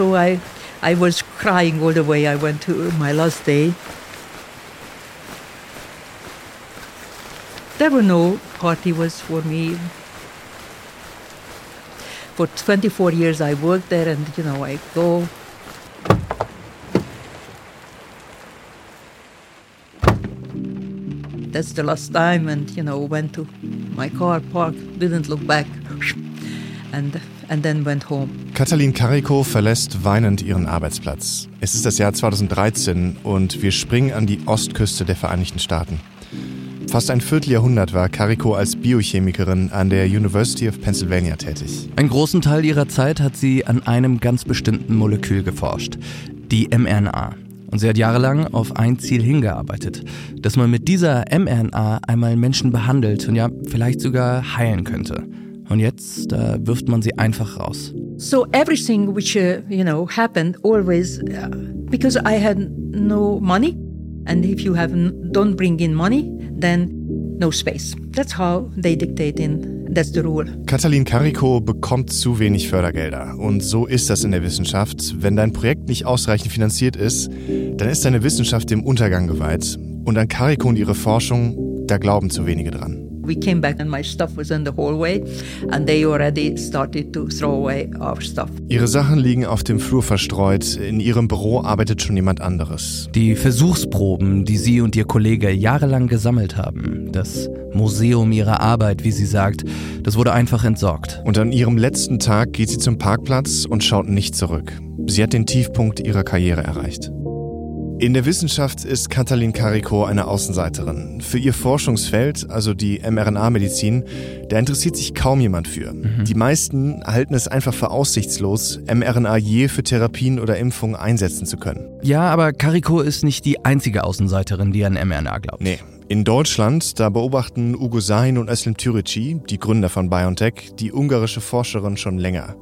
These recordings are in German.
so I, I was crying all the way I went to my last day. There were no party was for me. For 24 years I worked there and, you know, I go that's the last time and you know went to my car park didn't look back and and then went home Katalin Carico verlässt weinend ihren Arbeitsplatz es ist das Jahr 2013 und wir springen an die Ostküste der Vereinigten Staaten fast ein Vierteljahrhundert war Carico als Biochemikerin an der University of Pennsylvania tätig einen großen Teil ihrer Zeit hat sie an einem ganz bestimmten Molekül geforscht die mRNA und sie hat jahrelang auf ein Ziel hingearbeitet, dass man mit dieser mRNA einmal Menschen behandelt und ja vielleicht sogar heilen könnte. Und jetzt da wirft man sie einfach raus. So everything which uh, you know happened always uh, because I had no money and if you have don't bring in money, then no space. That's how they dictate in That's the rule. Katalin Carico bekommt zu wenig Fördergelder. Und so ist das in der Wissenschaft. Wenn dein Projekt nicht ausreichend finanziert ist, dann ist deine Wissenschaft dem Untergang geweiht. Und an Carico und ihre Forschung, da glauben zu wenige dran. We came back and my stuff was in the hallway and they already started to throw away our stuff. Ihre Sachen liegen auf dem Flur verstreut. In ihrem Büro arbeitet schon jemand anderes. Die Versuchsproben, die sie und ihr Kollege jahrelang gesammelt haben, das Museum ihrer Arbeit, wie sie sagt, das wurde einfach entsorgt. Und an ihrem letzten Tag geht sie zum Parkplatz und schaut nicht zurück. Sie hat den Tiefpunkt ihrer Karriere erreicht. In der Wissenschaft ist Katalin Carico eine Außenseiterin. Für ihr Forschungsfeld, also die mRNA-Medizin, da interessiert sich kaum jemand für. Mhm. Die meisten halten es einfach für aussichtslos, mRNA je für Therapien oder Impfungen einsetzen zu können. Ja, aber Carico ist nicht die einzige Außenseiterin, die an mRNA glaubt. Nee. In Deutschland, da beobachten Ugo Sahin und Eslem Türeci, die Gründer von BioNTech, die ungarische Forscherin schon länger.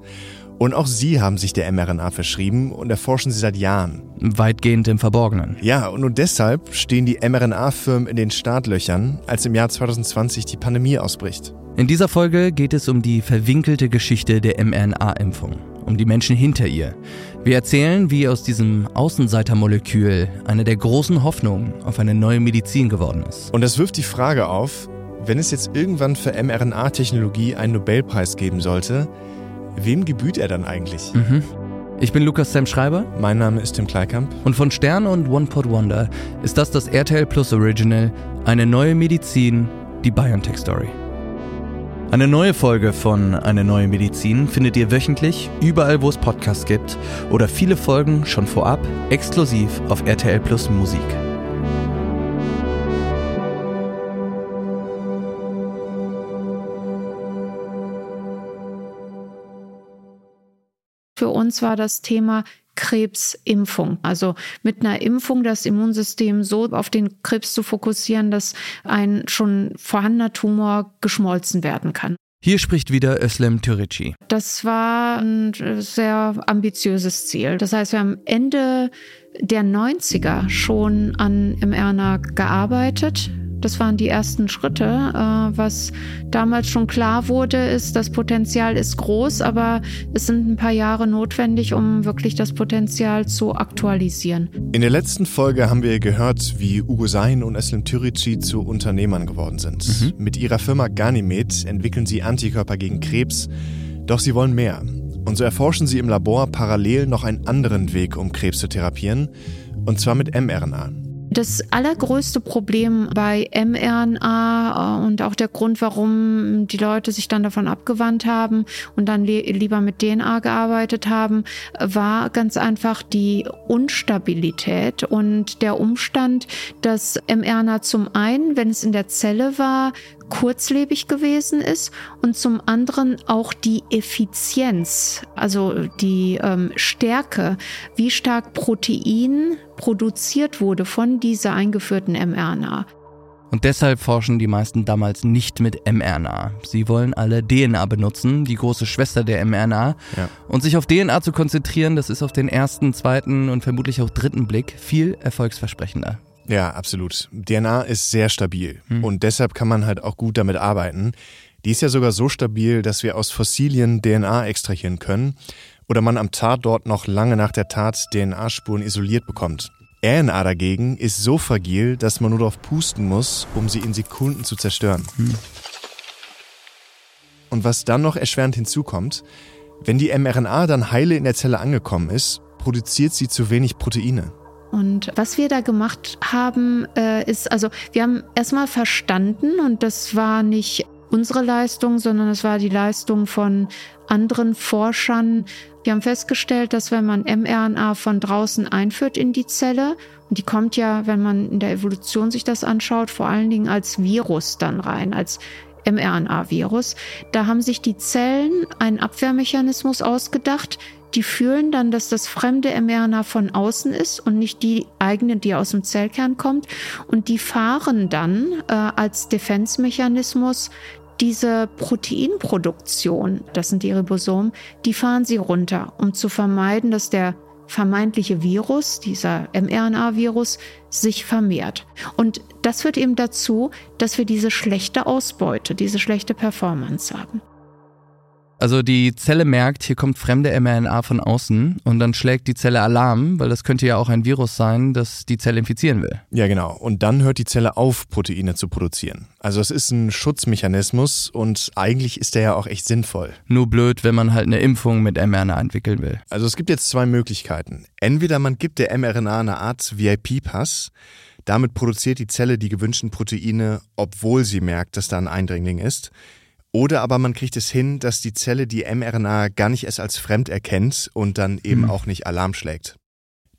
Und auch sie haben sich der mRNA verschrieben und erforschen sie seit Jahren. Weitgehend im Verborgenen. Ja, und nur deshalb stehen die mRNA-Firmen in den Startlöchern, als im Jahr 2020 die Pandemie ausbricht. In dieser Folge geht es um die verwinkelte Geschichte der mRNA-Impfung, um die Menschen hinter ihr. Wir erzählen, wie aus diesem Außenseitermolekül eine der großen Hoffnungen auf eine neue Medizin geworden ist. Und das wirft die Frage auf, wenn es jetzt irgendwann für mRNA-Technologie einen Nobelpreis geben sollte, Wem gebüht er dann eigentlich? Mhm. Ich bin Lukas Sam Schreiber. Mein Name ist Tim Kleikamp. Und von Stern und One Pot Wonder ist das das RTL Plus Original, eine neue Medizin, die BioNTech Story. Eine neue Folge von Eine neue Medizin findet ihr wöchentlich, überall wo es Podcasts gibt oder viele Folgen schon vorab exklusiv auf RTL Plus Musik. Uns war das Thema Krebsimpfung. Also mit einer Impfung das Immunsystem so auf den Krebs zu fokussieren, dass ein schon vorhandener Tumor geschmolzen werden kann. Hier spricht wieder Özlem Türeci. Das war ein sehr ambitiöses Ziel. Das heißt, wir haben Ende der 90er schon an mRNA gearbeitet. Das waren die ersten Schritte. Äh, was damals schon klar wurde, ist, das Potenzial ist groß, aber es sind ein paar Jahre notwendig, um wirklich das Potenzial zu aktualisieren. In der letzten Folge haben wir gehört, wie Ugo Sain und Eslem Türici zu Unternehmern geworden sind. Mhm. Mit ihrer Firma Ganymed entwickeln sie Antikörper gegen Krebs, doch sie wollen mehr. Und so erforschen sie im Labor parallel noch einen anderen Weg, um Krebs zu therapieren, und zwar mit mRNA. Das allergrößte Problem bei mRNA äh, und auch der Grund, warum die Leute sich dann davon abgewandt haben und dann lieber mit DNA gearbeitet haben, war ganz einfach die Unstabilität und der Umstand, dass mRNA zum einen, wenn es in der Zelle war, kurzlebig gewesen ist und zum anderen auch die Effizienz, also die ähm, Stärke, wie stark Protein produziert wurde von dieser eingeführten mRNA. Und deshalb forschen die meisten damals nicht mit mRNA. Sie wollen alle DNA benutzen, die große Schwester der mRNA. Ja. Und sich auf DNA zu konzentrieren, das ist auf den ersten, zweiten und vermutlich auch dritten Blick viel erfolgsversprechender. Ja, absolut. DNA ist sehr stabil hm. und deshalb kann man halt auch gut damit arbeiten. Die ist ja sogar so stabil, dass wir aus Fossilien DNA extrahieren können. oder man am Tatort noch lange nach der Tat DNA-Spuren isoliert bekommt. RNA dagegen ist so fragil, dass man nur darauf pusten muss, um sie in Sekunden zu zerstören. Hm. Und was dann noch erschwerend hinzukommt, wenn die mRNA dann heile in der Zelle angekommen ist, produziert sie zu wenig Proteine. Und was wir da gemacht haben, äh, ist, also wir haben erstmal verstanden, und das war nicht unsere Leistung, sondern es war die Leistung von anderen Forschern. Die haben festgestellt, dass wenn man mRNA von draußen einführt in die Zelle, und die kommt ja, wenn man in der Evolution sich das anschaut, vor allen Dingen als Virus dann rein, als mRNA-Virus. Da haben sich die Zellen einen Abwehrmechanismus ausgedacht. Die fühlen dann, dass das fremde mRNA von außen ist und nicht die eigene, die aus dem Zellkern kommt. Und die fahren dann äh, als Defense-Mechanismus diese Proteinproduktion, das sind die Ribosomen, die fahren sie runter, um zu vermeiden, dass der vermeintliche Virus, dieser mRNA-Virus, sich vermehrt. Und das führt eben dazu, dass wir diese schlechte Ausbeute, diese schlechte Performance haben. Also die Zelle merkt, hier kommt fremde mRNA von außen und dann schlägt die Zelle Alarm, weil das könnte ja auch ein Virus sein, das die Zelle infizieren will. Ja, genau. Und dann hört die Zelle auf, Proteine zu produzieren. Also es ist ein Schutzmechanismus und eigentlich ist der ja auch echt sinnvoll. Nur blöd, wenn man halt eine Impfung mit mRNA entwickeln will. Also es gibt jetzt zwei Möglichkeiten. Entweder man gibt der mRNA eine Art VIP-Pass. Damit produziert die Zelle die gewünschten Proteine, obwohl sie merkt, dass da ein Eindringling ist. Oder aber man kriegt es hin, dass die Zelle die mRNA gar nicht erst als fremd erkennt und dann eben mhm. auch nicht Alarm schlägt.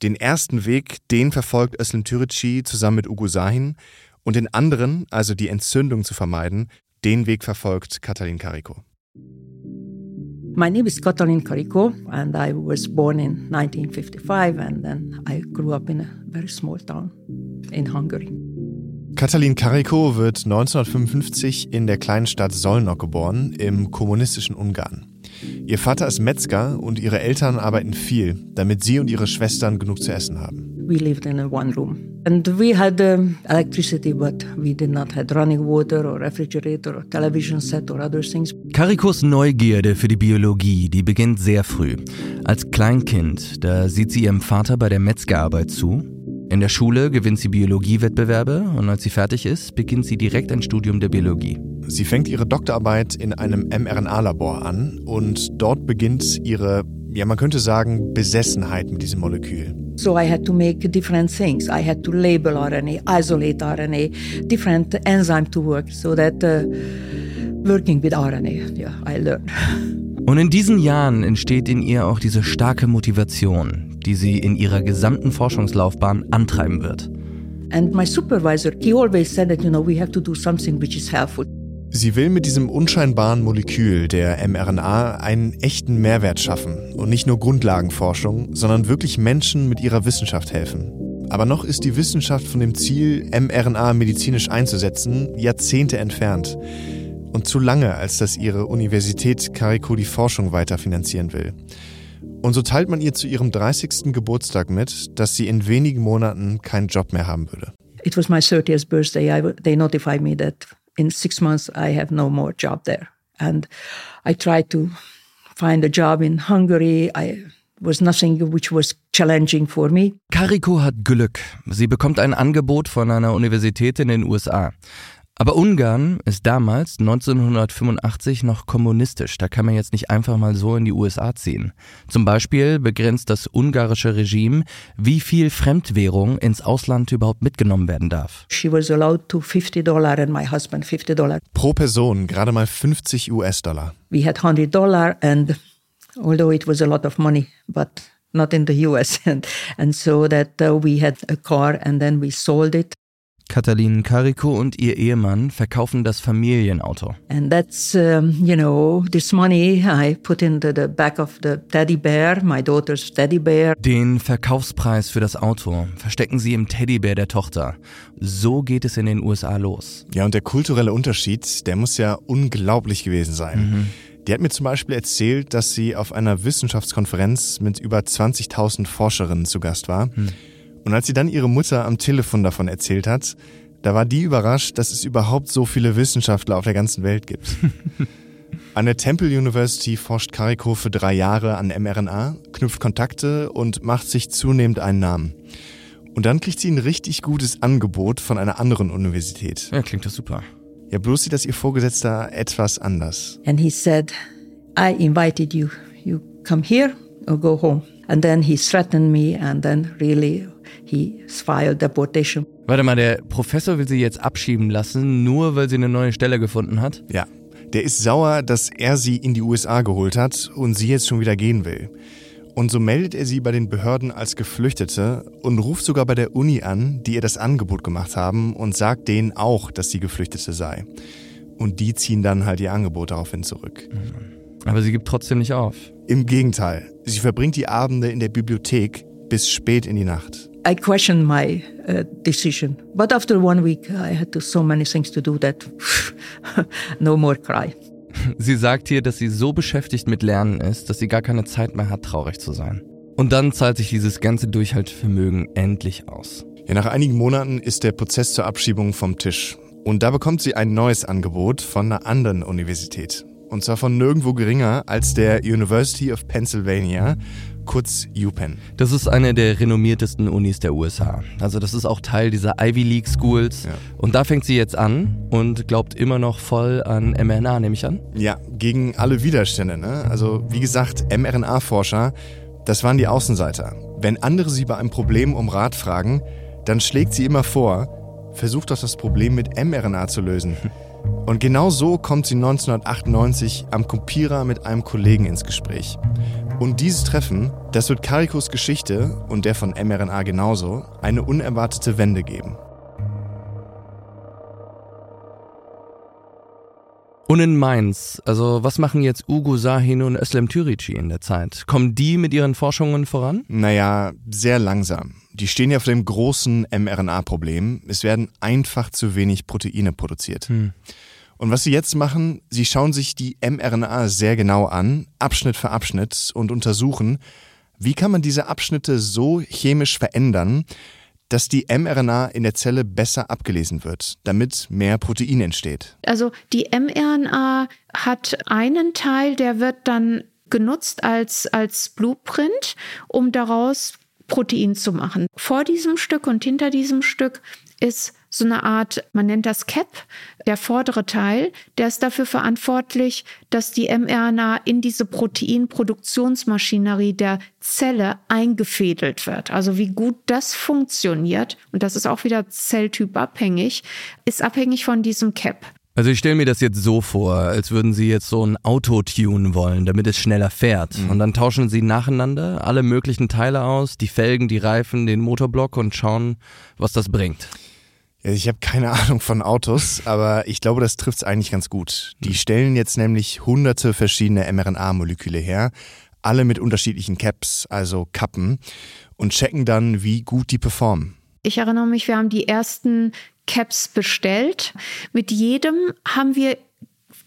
Den ersten Weg, den verfolgt Özlem Türeci zusammen mit Ugo Sahin und den anderen, also die Entzündung zu vermeiden, den Weg verfolgt Katalin Kariko. My name is Katalin Kariko and I was born in 1955 and then I grew up in a very small town in Hungary. Katalin Kariko wird 1955 in der kleinen Stadt Solnok geboren, im kommunistischen Ungarn. Ihr Vater ist Metzger und ihre Eltern arbeiten viel, damit sie und ihre Schwestern genug zu essen haben. We lived in a one room. And we had um, electricity, but we did not have running water or refrigerator or television set or other things. Karikos Neugierde für die Biologie, die beginnt sehr früh. Als Kleinkind, da sieht sie ihrem Vater bei der Metzgerarbeit zu in der Schule gewinnt sie Biologiewettbewerbe und als sie fertig ist, beginnt sie direkt ein Studium der Biologie. Sie fängt ihre Doktorarbeit in einem mRNA-Labor an und dort beginnt ihre, ja man könnte sagen, Besessenheit mit diesem Molekül. So I had to make different things. I had to label RNA, isolate RNA, different enzyme to work so that uh, working with RNA, yeah, I learned. Und in diesen Jahren entsteht in ihr auch diese starke Motivation, die sie in ihrer gesamten Forschungslaufbahn antreiben wird. And my supervisor, he always said that, you know, we have to do something which is helpful. Sie will mit diesem unscheinbaren Molekül der mRNA einen echten Mehrwert schaffen und nicht nur Grundlagenforschung, sondern wirklich Menschen mit ihrer Wissenschaft helfen. Aber noch ist die Wissenschaft von dem Ziel, mRNA medizinisch einzusetzen, Jahrzehnte entfernt. Und zu lange, als dass ihre Universität Carico die Forschung weiter finanzieren will. Und so teilt man ihr zu ihrem 30. Geburtstag mit, dass sie in wenigen Monaten keinen Job mehr haben würde. It was my 30th birthday. I, they notified me that in six months I have no more job there. And I tried to find a job in Hungary. I was nothing which was challenging for me. Kariko hat Glück. Sie bekommt ein Angebot von einer Universität in den USA. Aber Ungarn ist damals, 1985, noch kommunistisch. Da kann man jetzt nicht einfach mal so in die USA ziehen. Zum Beispiel begrenzt das ungarische Regime, wie viel Fremdwährung ins Ausland überhaupt mitgenommen werden darf. She was allowed to 50 dollar and my husband 50 dollar. Pro Person gerade mal 50 US-Dollar. We had 100 dollar and although it was a lot of money, but not in the US. And, and so that uh, we had a car and then we sold it. Katalin Kariko und ihr Ehemann verkaufen das Familienauto. And that's, um, you know, this money I put into the back of the teddy bear, my daughter's teddy bear. Den Verkaufspreis für das Auto verstecken sie im Teddybär der Tochter. So geht es in den USA los. Ja, und der kulturelle Unterschied, der muss ja unglaublich gewesen sein. Mhm. Die hat mir zum Beispiel erzählt, dass sie auf einer Wissenschaftskonferenz mit über 20.000 Forscherinnen zu Gast war. Mhm. Und als sie dann ihre Mutter am Telefon davon erzählt hat, da war die überrascht, dass es überhaupt so viele Wissenschaftler auf der ganzen Welt gibt. An der Temple University forscht Kariko für drei Jahre an mRNA, knüpft Kontakte und macht sich zunehmend einen Namen. Und dann kriegt sie ein richtig gutes Angebot von einer anderen Universität. Ja, klingt das super. Ja, bloß sieht das ihr Vorgesetzter etwas anders. And he said, I invited you. You come here or go home. And then he threatened me and then really he filed deportation. Warte mal, der Professor will sie jetzt abschieben lassen, nur weil sie eine neue Stelle gefunden hat? Ja, der ist sauer, dass er sie in die USA geholt hat und sie jetzt schon wieder gehen will. Und so meldet er sie bei den Behörden als Geflüchtete und ruft sogar bei der Uni an, die ihr das Angebot gemacht haben und sagt denen auch, dass sie Geflüchtete sei. Und die ziehen dann halt ihr Angebot daraufhin zurück. Aber sie gibt trotzdem nicht auf. Im Gegenteil, sie verbringt die Abende in der Bibliothek bis spät in die Nacht. I questioned my uh, decision. But after one week, I had to, so many things to do that no more cry. Sie sagt hier, dass sie so beschäftigt mit Lernen ist, dass sie gar keine Zeit mehr hat, traurig zu sein. Und dann zahlt sich dieses ganze Durchhaltevermögen endlich aus. Ja, nach einigen Monaten ist der Prozess zur Abschiebung vom Tisch. Und da bekommt sie ein neues Angebot von einer anderen Universität. Und zwar von nirgendwo geringer als der University of Pennsylvania, kurz UPenn. Das ist eine der renommiertesten Unis der USA. Also das ist auch Teil dieser Ivy League Schools. Ja. Und da fängt sie jetzt an und glaubt immer noch voll an mRNA, nehme ich an. Ja, gegen alle Widerstände. Ne? Also wie gesagt, mRNA-Forscher, das waren die Außenseiter. Wenn andere sie bei einem Problem um Rat fragen, dann schlägt sie immer vor, versucht doch das Problem mit mRNA zu lösen. Und genau so kommt sie 1998 am Kopierer mit einem Kollegen ins Gespräch. Und dieses Treffen, das wird Karikos Geschichte und der von mRNA genauso eine unerwartete Wende geben. Und in Mainz, also was machen jetzt Ugo Sahin und Özlem Türici in der Zeit? Kommen die mit ihren Forschungen voran? Naja, sehr langsam. Die stehen ja vor dem großen mRNA-Problem. Es werden einfach zu wenig Proteine produziert. Hm. Und was sie jetzt machen, sie schauen sich die mRNA sehr genau an, Abschnitt für Abschnitt, und untersuchen, wie kann man diese Abschnitte so chemisch verändern, dass die mRNA in der Zelle besser abgelesen wird, damit mehr Protein entsteht. Also die mRNA hat einen Teil, der wird dann genutzt als, als Blueprint, um daraus Protein zu machen. Vor diesem Stück und hinter diesem Stück ist so eine Art, man nennt das CAP, der vordere Teil, der ist dafür verantwortlich, dass die mRNA in diese Proteinproduktionsmaschinerie der Zelle eingefädelt wird. Also wie gut das funktioniert, und das ist auch wieder zelltypabhängig, ist abhängig von diesem CAP. Also ich stelle mir das jetzt so vor, als würden Sie jetzt so ein Auto tunen wollen, damit es schneller fährt. Mhm. Und dann tauschen Sie nacheinander alle möglichen Teile aus, die Felgen, die Reifen, den Motorblock und schauen, was das bringt. Ja, ich habe keine Ahnung von Autos, aber ich glaube, das trifft es eigentlich ganz gut. Die stellen jetzt nämlich hunderte verschiedene mRNA-Moleküle her, alle mit unterschiedlichen Caps, also Kappen, und checken dann, wie gut die performen. Ich erinnere mich, wir haben die ersten Caps bestellt. Mit jedem haben wir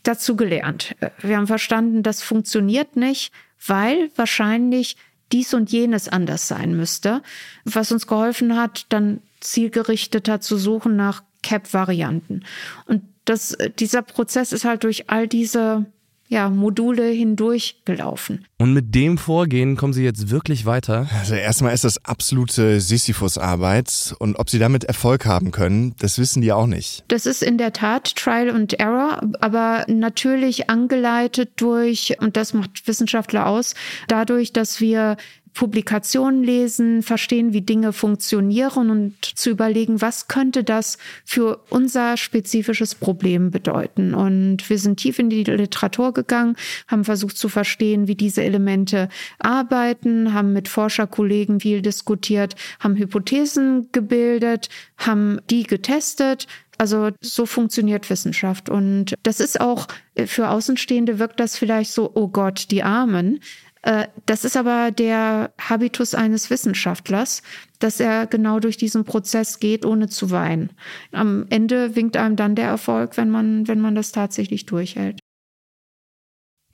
dazu gelernt. Wir haben verstanden, das funktioniert nicht, weil wahrscheinlich dies und jenes anders sein müsste, was uns geholfen hat, dann zielgerichteter zu suchen nach Cap-Varianten. Und das, dieser Prozess ist halt durch all diese ja, Module hindurch gelaufen. Und mit dem Vorgehen kommen Sie jetzt wirklich weiter? Also erstmal ist das absolute Sisyphus-Arbeit und ob sie damit Erfolg haben können, das wissen die auch nicht. Das ist in der Tat Trial and Error, aber natürlich angeleitet durch, und das macht Wissenschaftler aus, dadurch, dass wir Publikationen lesen, verstehen, wie Dinge funktionieren und zu überlegen, was könnte das für unser spezifisches Problem bedeuten. Und wir sind tief in die Literatur gegangen, haben versucht zu verstehen, wie diese Elemente arbeiten, haben mit Forscherkollegen viel diskutiert, haben Hypothesen gebildet, haben die getestet, also so funktioniert Wissenschaft. Und das ist auch für Außenstehende wirkt das vielleicht so, oh Gott, die Armen. Äh, das ist aber der Habitus eines Wissenschaftlers, dass er genau durch diesen Prozess geht, ohne zu weinen. Am Ende winkt einem dann der Erfolg, wenn man, wenn man das tatsächlich durchhält.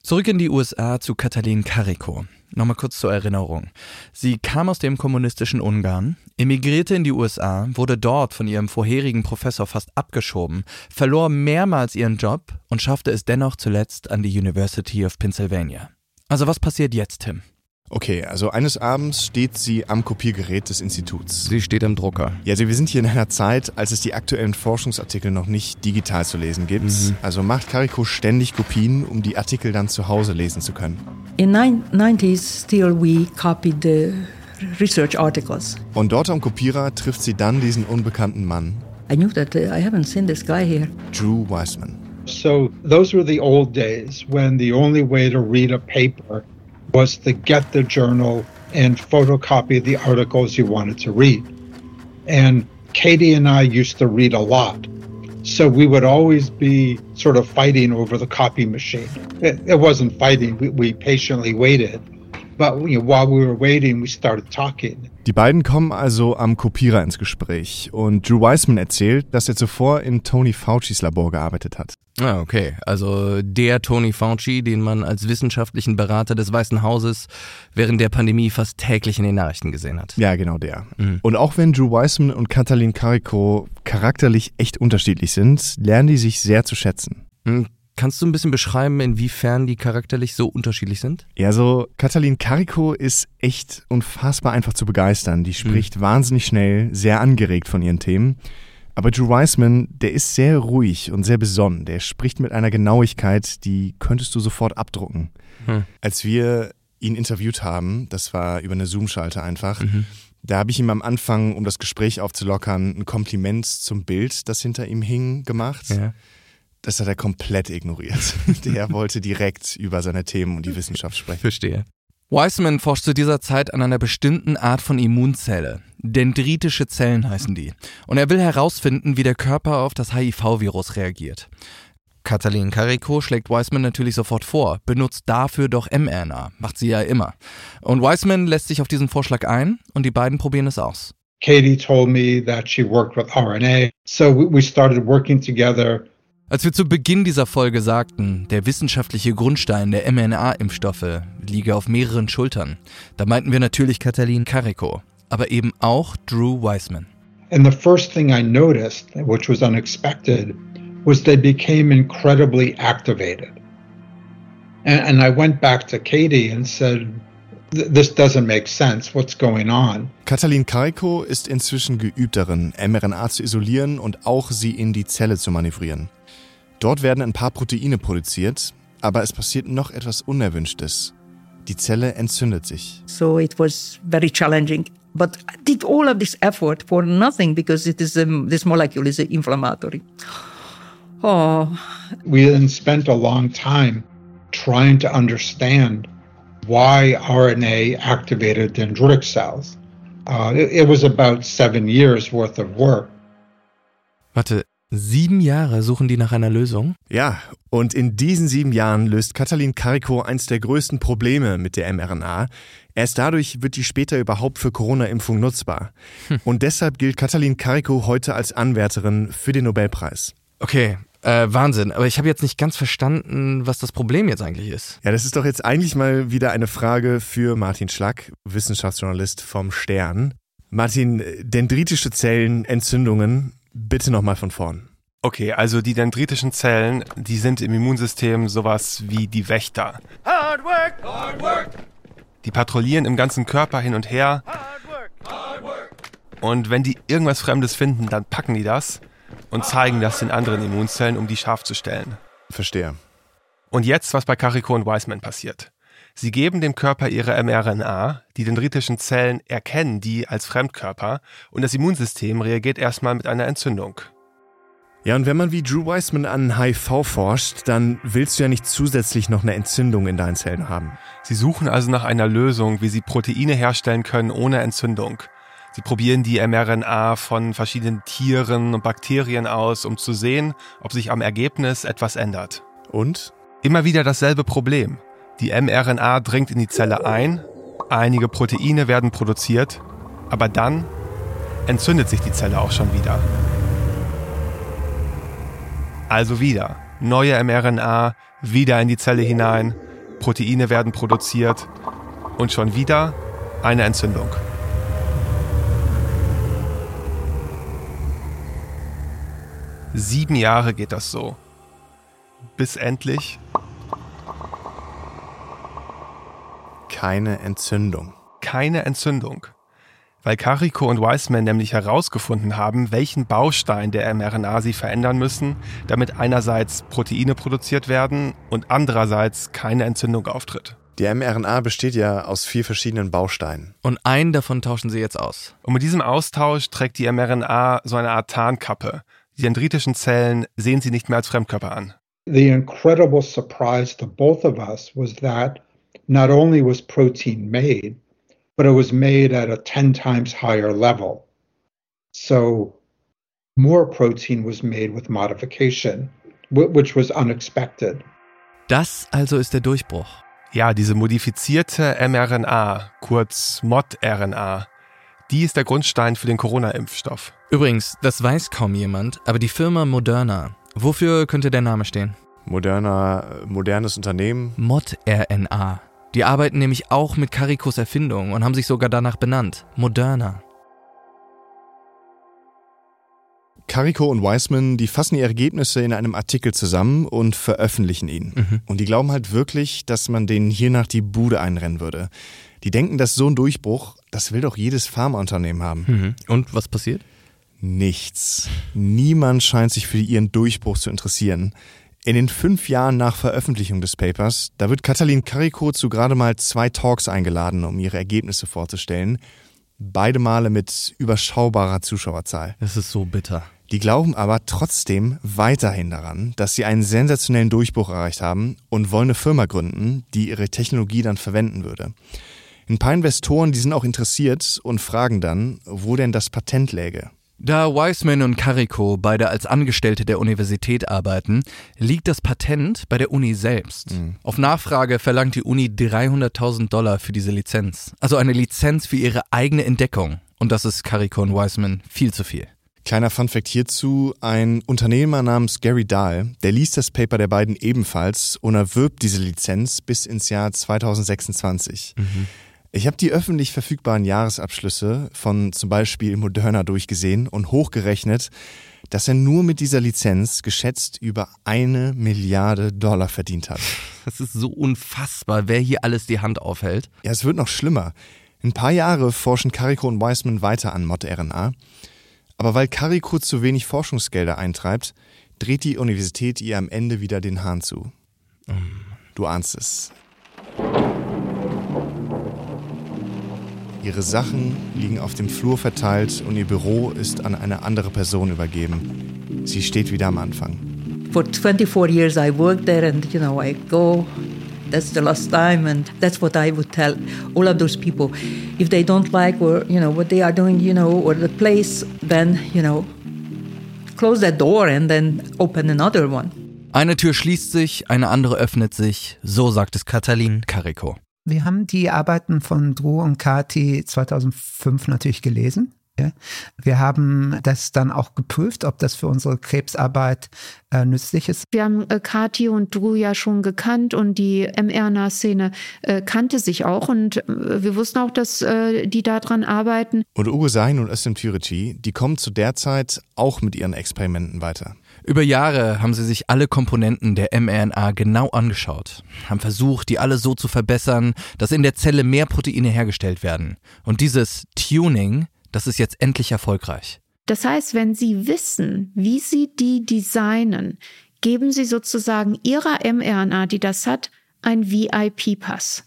Zurück in die USA zu Katalin Kariko. Nochmal kurz zur Erinnerung. Sie kam aus dem kommunistischen Ungarn, emigrierte in die USA, wurde dort von ihrem vorherigen Professor fast abgeschoben, verlor mehrmals ihren Job und schaffte es dennoch zuletzt an die University of Pennsylvania. Also was passiert jetzt, Tim? Okay, also eines Abends steht sie am Kopiergerät des Instituts. Sie steht am Drucker. Ja, also wir sind hier in einer Zeit, als es die aktuellen Forschungsartikel noch nicht digital zu lesen gibt. Mhm. Also macht Kariko ständig Kopien, um die Artikel dann zu Hause lesen zu können. In the 90s still we copied the research articles. Und dort am Kopierer trifft sie dann diesen unbekannten Mann. I knew that uh, I haven't seen this guy here. Drew Weissman. So those were the old days when the only way to read a paper was to get the journal and photocopy the articles you wanted to read. And Katie and I used to read a lot. So we would always be sort of fighting over the copy machine. It, it wasn't fighting, we, we patiently waited. Die beiden kommen also am Kopierer ins Gespräch und Drew Weissman erzählt, dass er zuvor in Tony Faucis Labor gearbeitet hat. Ah, okay. Also der Tony Fauci, den man als wissenschaftlichen Berater des Weißen Hauses während der Pandemie fast täglich in den Nachrichten gesehen hat. Ja, genau der. Mhm. Und auch wenn Drew Weissman und Katalin Kariko charakterlich echt unterschiedlich sind, lernen die sich sehr zu schätzen. Mhm. Kannst du ein bisschen beschreiben, inwiefern die charakterlich so unterschiedlich sind? Ja, so Katalin Kariko ist echt unfassbar einfach zu begeistern. Die spricht mhm. wahnsinnig schnell, sehr angeregt von ihren Themen. Aber Drew Weissman, der ist sehr ruhig und sehr besonnen. Der spricht mit einer Genauigkeit, die könntest du sofort abdrucken. Mhm. Als wir ihn interviewt haben, das war über eine Zoom-Schalte einfach, mhm. da habe ich ihm am Anfang, um das Gespräch aufzulockern, ein Kompliment zum Bild, das hinter ihm hing, gemacht. Ja. Das hat er komplett ignoriert. Der wollte direkt über seine Themen und die Wissenschaft sprechen. Verstehe. Wiseman forscht zu dieser Zeit an einer bestimmten Art von Immunzelle. Dendritische Zellen heißen die. Und er will herausfinden, wie der Körper auf das HIV-Virus reagiert. Katalin Kariko schlägt Wiseman natürlich sofort vor, benutzt dafür doch mRNA, macht sie ja immer. Und Wiseman lässt sich auf diesen Vorschlag ein und die beiden probieren es aus. Katie told me that she worked with RNA, so we started working together als wir zu Beginn dieser Folge sagten, der wissenschaftliche Grundstein der mRNA-Impfstoffe liege auf mehreren Schultern, da meinten wir natürlich Katalin Kariko, aber eben auch Drew Weissman. And the first thing I noticed, which was unexpected, was they became incredibly activated. And, and I went back to Katie and said, This doesn't make sense. What's going on? Katalin Kariko ist inzwischen geübt darin, mRNA zu isolieren und auch sie in die Zelle zu manövrieren. Dort werden ein paar Proteine produziert, aber es passiert noch etwas Unerwünschtes. Die Zelle entzündet sich. So it was very challenging. But I did all of this effort for nothing because it is um, this molecule is inflammatory. Oh. We then spent a long time trying to understand why RNA activated dendritic cells. Uh, it, it was about seven years worth of work. Warte, Sieben Jahre suchen die nach einer Lösung? Ja, und in diesen sieben Jahren löst Katalin Kariko eins der größten Probleme mit der mRNA. Erst dadurch wird die später überhaupt für Corona-Impfung nutzbar. Hm. Und deshalb gilt Katalin Kariko heute als Anwärterin für den Nobelpreis. Okay, äh, Wahnsinn. Aber ich habe jetzt nicht ganz verstanden, was das Problem jetzt eigentlich ist. Ja, das ist doch jetzt eigentlich mal wieder eine Frage für Martin Schlack, Wissenschaftsjournalist vom Stern. Martin, dendritische Zellen, Entzündungen, Bitte nochmal von vorn. Okay, also die dendritischen Zellen, die sind im Immunsystem sowas wie die Wächter. Hard work, hard work. Die patrouillieren im ganzen Körper hin und her. Hard work, hard work. Und wenn die irgendwas Fremdes finden, dann packen die das und zeigen das den anderen Immunzellen, um die scharf zu stellen. Verstehe. Und jetzt, was bei Carico und Wiseman passiert. Sie geben dem Körper ihre mRNA, die dendritischen Zellen erkennen die als Fremdkörper und das Immunsystem reagiert erstmal mit einer Entzündung. Ja, und wenn man wie Drew Weissman an HIV forscht, dann willst du ja nicht zusätzlich noch eine Entzündung in deinen Zellen haben. Sie suchen also nach einer Lösung, wie sie Proteine herstellen können ohne Entzündung. Sie probieren die mRNA von verschiedenen Tieren und Bakterien aus, um zu sehen, ob sich am Ergebnis etwas ändert. Und? Immer wieder dasselbe Problem. Die mRNA dringt in die Zelle ein, einige Proteine werden produziert, aber dann entzündet sich die Zelle auch schon wieder. Also wieder neue mRNA, wieder in die Zelle hinein, Proteine werden produziert und schon wieder eine Entzündung. Sieben Jahre geht das so. Bis endlich keine Entzündung. Keine Entzündung. Weil Carico und Weissman nämlich herausgefunden haben, welchen Baustein der mRNA sie verändern müssen, damit einerseits Proteine produziert werden und andererseits keine Entzündung auftritt. Die mRNA besteht ja aus vier verschiedenen Bausteinen. Und einen davon tauschen sie jetzt aus. Und mit diesem Austausch trägt die mRNA so eine Art Tarnkappe. Die dendritischen Zellen sehen sie nicht mehr als Fremdkörper an. The incredible surprise to both of us was that not only was protein made, but it was made at a 10 times higher level. So more protein was made with modification, which was unexpected. Das also ist der Durchbruch. Ja, diese modifizierte mRNA, kurz ModRNA, die ist der Grundstein für den Corona-Impfstoff. Übrigens, das weiß kaum jemand, aber die Firma Moderna, wofür könnte der Name stehen? Moderna, modernes Unternehmen. ModRNA. Die arbeiten nämlich auch mit Caricos Erfindung und haben sich sogar danach benannt. Moderna. Carico und Weissman, die fassen ihre Ergebnisse in einem Artikel zusammen und veröffentlichen ihn. Mhm. Und die glauben halt wirklich, dass man denen hiernach die Bude einrennen würde. Die denken, dass so ein Durchbruch, das will doch jedes Pharmaunternehmen haben. Mhm. Und was passiert? Nichts. Niemand scheint sich für ihren Durchbruch zu interessieren. In den fünf Jahren nach Veröffentlichung des Papers, da wird Katalin Carico zu gerade mal zwei Talks eingeladen, um ihre Ergebnisse vorzustellen. Beide Male mit überschaubarer Zuschauerzahl. Das ist so bitter. Die glauben aber trotzdem weiterhin daran, dass sie einen sensationellen Durchbruch erreicht haben und wollen eine Firma gründen, die ihre Technologie dann verwenden würde. Ein paar Investoren, die sind auch interessiert und fragen dann, wo denn das Patent läge. Da Wiseman und Carico beide als Angestellte der Universität arbeiten, liegt das Patent bei der Uni selbst. Mhm. Auf Nachfrage verlangt die Uni 300.000 Dollar für diese Lizenz. Also eine Lizenz für ihre eigene Entdeckung. Und das ist Carico und Wiseman viel zu viel. Kleiner Funfact hierzu, ein Unternehmer namens Gary Dahl, der liest das Paper der beiden ebenfalls und erwirbt diese Lizenz bis ins Jahr 2026. Mhm. Ich habe die öffentlich verfügbaren Jahresabschlüsse von zum Beispiel Moderna durchgesehen und hochgerechnet, dass er nur mit dieser Lizenz geschätzt über eine Milliarde Dollar verdient hat. Das ist so unfassbar, wer hier alles die Hand aufhält. Ja, es wird noch schlimmer. Ein paar Jahre forschen Carico und Weissman weiter an Mod-RNA. Aber weil Carico zu wenig Forschungsgelder eintreibt, dreht die Universität ihr am Ende wieder den Hahn zu. Du ahnst es. Ihre Sachen liegen auf dem Flur verteilt und ihr Büro ist an eine andere Person übergeben. Sie steht wieder am Anfang. For 24 years I worked there and you know I go that's the last time and that's what I would tell all of those people if they don't like or you know what they are doing you know or the place then you know close that door and then open another one. Eine Tür schließt sich, eine andere öffnet sich, so sagt es Katalin Carico. Wir haben die Arbeiten von Drew und Kati 2005 natürlich gelesen. Wir haben das dann auch geprüft, ob das für unsere Krebsarbeit äh, nützlich ist. Wir haben äh, Kati und Drew ja schon gekannt und die mRNA-Szene äh, kannte sich auch und äh, wir wussten auch, dass äh, die daran arbeiten. Und Ugo Sein und Özlem Türeci, die kommen zu der Zeit auch mit ihren Experimenten weiter. Über Jahre haben sie sich alle Komponenten der mRNA genau angeschaut, haben versucht, die alle so zu verbessern, dass in der Zelle mehr Proteine hergestellt werden. Und dieses Tuning, das ist jetzt endlich erfolgreich. Das heißt, wenn Sie wissen, wie Sie die designen, geben Sie sozusagen Ihrer mRNA, die das hat, ein VIP-Pass.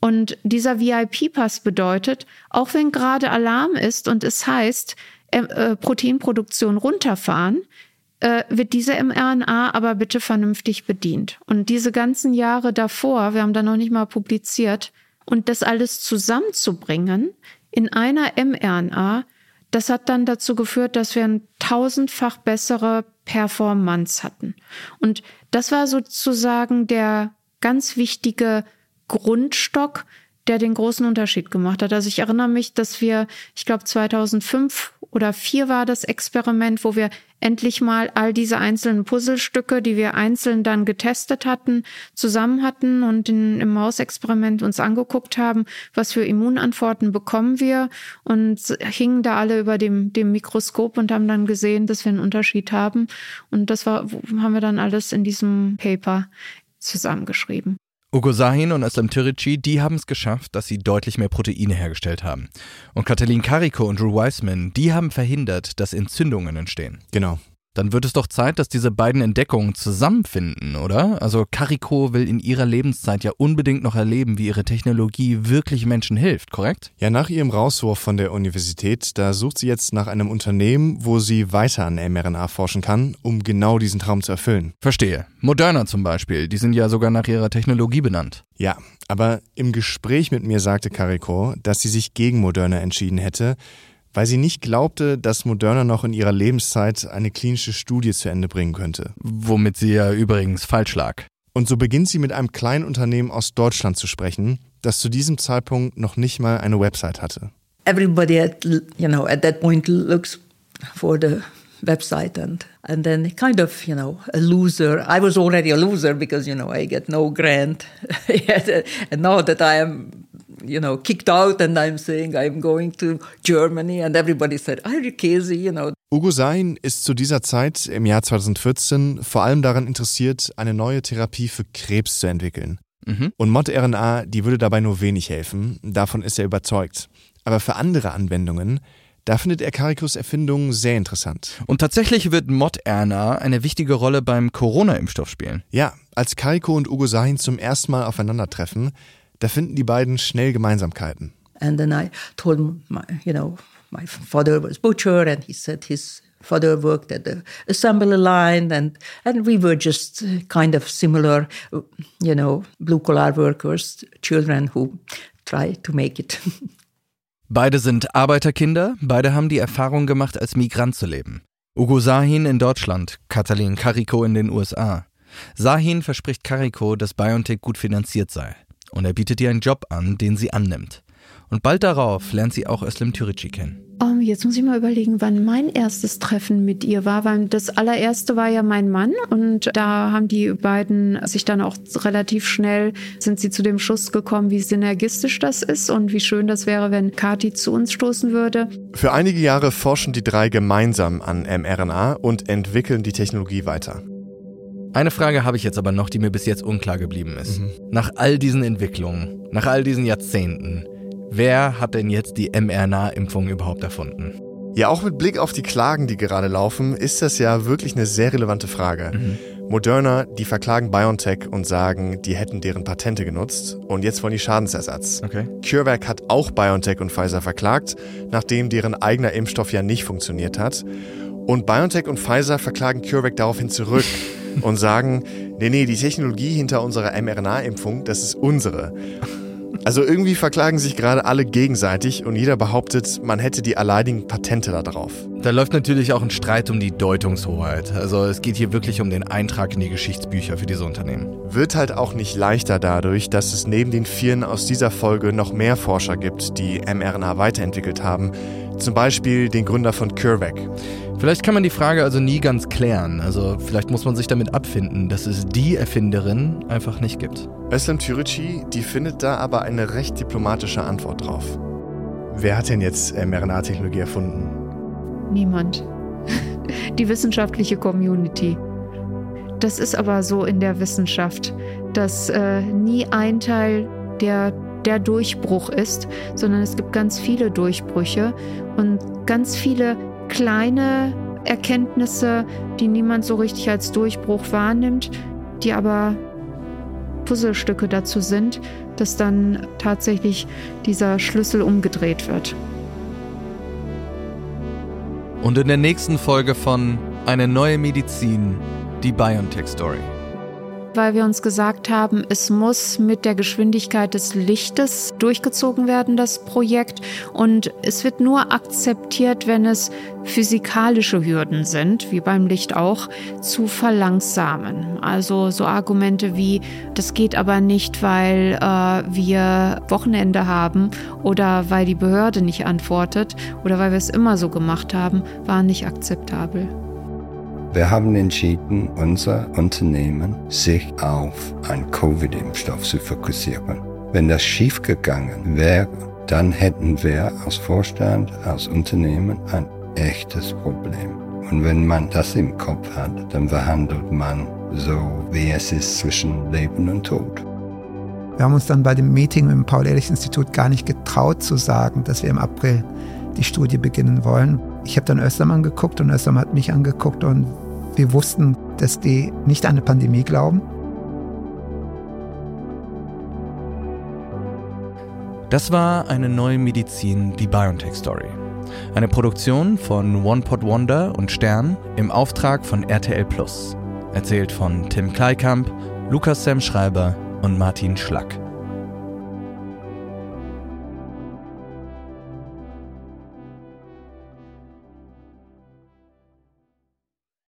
Und dieser VIP-Pass bedeutet, auch wenn gerade Alarm ist und es heißt, äh, Proteinproduktion runterfahren, äh, wird diese mRNA aber bitte vernünftig bedient. Und diese ganzen Jahre davor, wir haben da noch nicht mal publiziert, und das alles zusammenzubringen in einer mRNA, das hat dann dazu geführt, dass wir ein tausendfach bessere Performance hatten. Und das war sozusagen der ganz wichtige Grundstock, der den großen Unterschied gemacht hat. Also ich erinnere mich, dass wir, ich glaube 2005 oder 4 war das Experiment, wo wir endlich mal all diese einzelnen Puzzlestücke, die wir einzeln dann getestet hatten, zusammen hatten und in, im Mausexperiment uns angeguckt haben, was für Immunantworten bekommen wir und hingen da alle über dem, dem Mikroskop und haben dann gesehen, dass wir einen Unterschied haben. Und das war, haben wir dann alles in diesem Paper zusammengeschrieben. Ugo Sahin und Aslam Tirici, die haben es geschafft, dass sie deutlich mehr Proteine hergestellt haben. Und Katalin Kariko und Drew Weissman, die haben verhindert, dass Entzündungen entstehen. Genau. Dann wird es doch Zeit, dass diese beiden Entdeckungen zusammenfinden, oder? Also Kariko will in ihrer Lebenszeit ja unbedingt noch erleben, wie ihre Technologie wirklich Menschen hilft, korrekt? Ja, nach ihrem Rauswurf von der Universität, da sucht sie jetzt nach einem Unternehmen, wo sie weiter an mRNA forschen kann, um genau diesen Traum zu erfüllen. Verstehe. Moderna zum Beispiel, die sind ja sogar nach ihrer Technologie benannt. Ja, aber im Gespräch mit mir sagte Kariko, dass sie sich gegen Moderna entschieden hätte, weil sie nicht glaubte, dass Moderna noch in ihrer Lebenszeit eine klinische Studie zu Ende bringen könnte. Womit sie ja übrigens falsch lag. Und so beginnt sie mit einem kleinen Unternehmen aus Deutschland zu sprechen, das zu diesem Zeitpunkt noch nicht mal eine Website hatte. Everybody at you know at that point looks for the website and and then kind of you know a loser. I was already a loser because you know I get no grant, and now that I am you know, kicked out and I'm saying I'm going to Germany and everybody said, are you crazy, you know. Ugo Sein ist zu dieser Zeit im Jahr 2014 vor allem daran interessiert, eine neue Therapie für Krebs zu entwickeln. Mhm. Und ModRNA, die würde dabei nur wenig helfen, davon ist er überzeugt. Aber für andere Anwendungen, da findet er Karikos Erfindung sehr interessant. Und tatsächlich wird ModRNA eine wichtige Rolle beim Corona-Impfstoff spielen. Ja, als Kariko und Ugo Sahin zum ersten Mal aufeinandertreffen, da finden die beiden schnell Gemeinsamkeiten. And then I told my, you know, my father was butcher and he said his father worked at the assembly line and and we were just kind of similar you know blue collar workers children who try to make it Beide sind Arbeiterkinder, beide haben die Erfahrung gemacht, als Migrant zu leben. Ugo Sahin in Deutschland, Katalin Kariko in den USA. Sahin verspricht Kariko, dass BioNTech gut finanziert sei und er bietet ihr einen Job an, den sie annimmt. Und bald darauf lernt sie auch Özlem Türici kennen. Um, jetzt muss ich mal überlegen, wann mein erstes Treffen mit ihr war, weil das allererste war ja mein Mann und da haben die beiden sich dann auch relativ schnell, sind sie zu dem Schluss gekommen, wie synergistisch das ist und wie schön das wäre, wenn Kati zu uns stoßen würde. Für einige Jahre forschen die drei gemeinsam an mRNA und entwickeln die Technologie weiter. Eine Frage habe ich jetzt aber noch, die mir bis jetzt unklar geblieben ist. Mhm. Nach all diesen Entwicklungen, nach all diesen Jahrzehnten, wer hat denn jetzt die mRNA-Impfung überhaupt erfunden? Ja, auch mit Blick auf die Klagen, die gerade laufen, ist das ja wirklich eine sehr relevante Frage. Mhm. Moderna, die verklagen BioNTech und sagen, die hätten deren Patente genutzt und jetzt wollen die Schadensersatz. Okay. CureVac hat auch BioNTech und Pfizer verklagt, nachdem deren eigener Impfstoff ja nicht funktioniert hat. Und BioNTech und Pfizer verklagen CureVac daraufhin zurück. und sagen, nee, nee, die Technologie hinter unserer mRNA-Impfung, das ist unsere. Also irgendwie verklagen sich gerade alle gegenseitig und jeder behauptet, man hätte die alleinigen Patente da drauf. Da läuft natürlich auch ein Streit um die Deutungshoheit. Also es geht hier wirklich um den Eintrag in die Geschichtsbücher für diese Unternehmen. Wird halt auch nicht leichter dadurch, dass es neben den Vieren aus dieser Folge noch mehr Forscher gibt, die mRNA weiterentwickelt haben. Zum Beispiel den Gründer von CureVac. Vielleicht kann man die Frage also nie ganz klären. Also vielleicht muss man sich damit abfinden, dass es die Erfinderin einfach nicht gibt. Özlem Türici, die findet da aber eine recht diplomatische Antwort drauf. Wer hat denn jetzt mRNA-Technologie erfunden? Niemand. Die wissenschaftliche Community. Das ist aber so in der Wissenschaft, dass äh, nie ein Teil der, der Durchbruch ist, sondern es gibt ganz viele Durchbrüche und ganz viele kleine Erkenntnisse, die niemand so richtig als Durchbruch wahrnimmt, die aber Puzzlestücke dazu sind, dass dann tatsächlich dieser Schlüssel umgedreht wird. Und in der nächsten Folge von Eine neue Medizin, die BioNTech Story. Weil wir uns gesagt haben, es muss mit der Geschwindigkeit des Lichtes durchgezogen werden, das Projekt. Und es wird nur akzeptiert, wenn es physikalische Hürden sind, wie beim Licht auch, zu verlangsamen. Also so Argumente wie, das geht aber nicht, weil äh, wir Wochenende haben oder weil die Behörde nicht antwortet oder weil wir es immer so gemacht haben, waren nicht akzeptabel. Wir haben entschieden, unser Unternehmen sich auf einen Covid-Impfstoff zu fokussieren. Wenn das schiefgegangen wäre, dann hätten wir als Vorstand, als Unternehmen ein echtes Problem. Und wenn man das im Kopf hat, dann verhandelt man so, wie es ist zwischen Leben und Tod. Wir haben uns dann bei dem Meeting im Paul-Ehrlich-Institut gar nicht getraut zu sagen, dass wir im April die Studie beginnen wollen. Ich habe dann Östermann geguckt und Östermann hat mich angeguckt und wir wussten, dass die nicht an eine Pandemie glauben. Das war eine neue Medizin, die BioNTech Story. Eine Produktion von One Pot Wonder und Stern im Auftrag von RTL Plus. Erzählt von Tim Kleikamp, Lukas Sam Schreiber und Martin Schlack.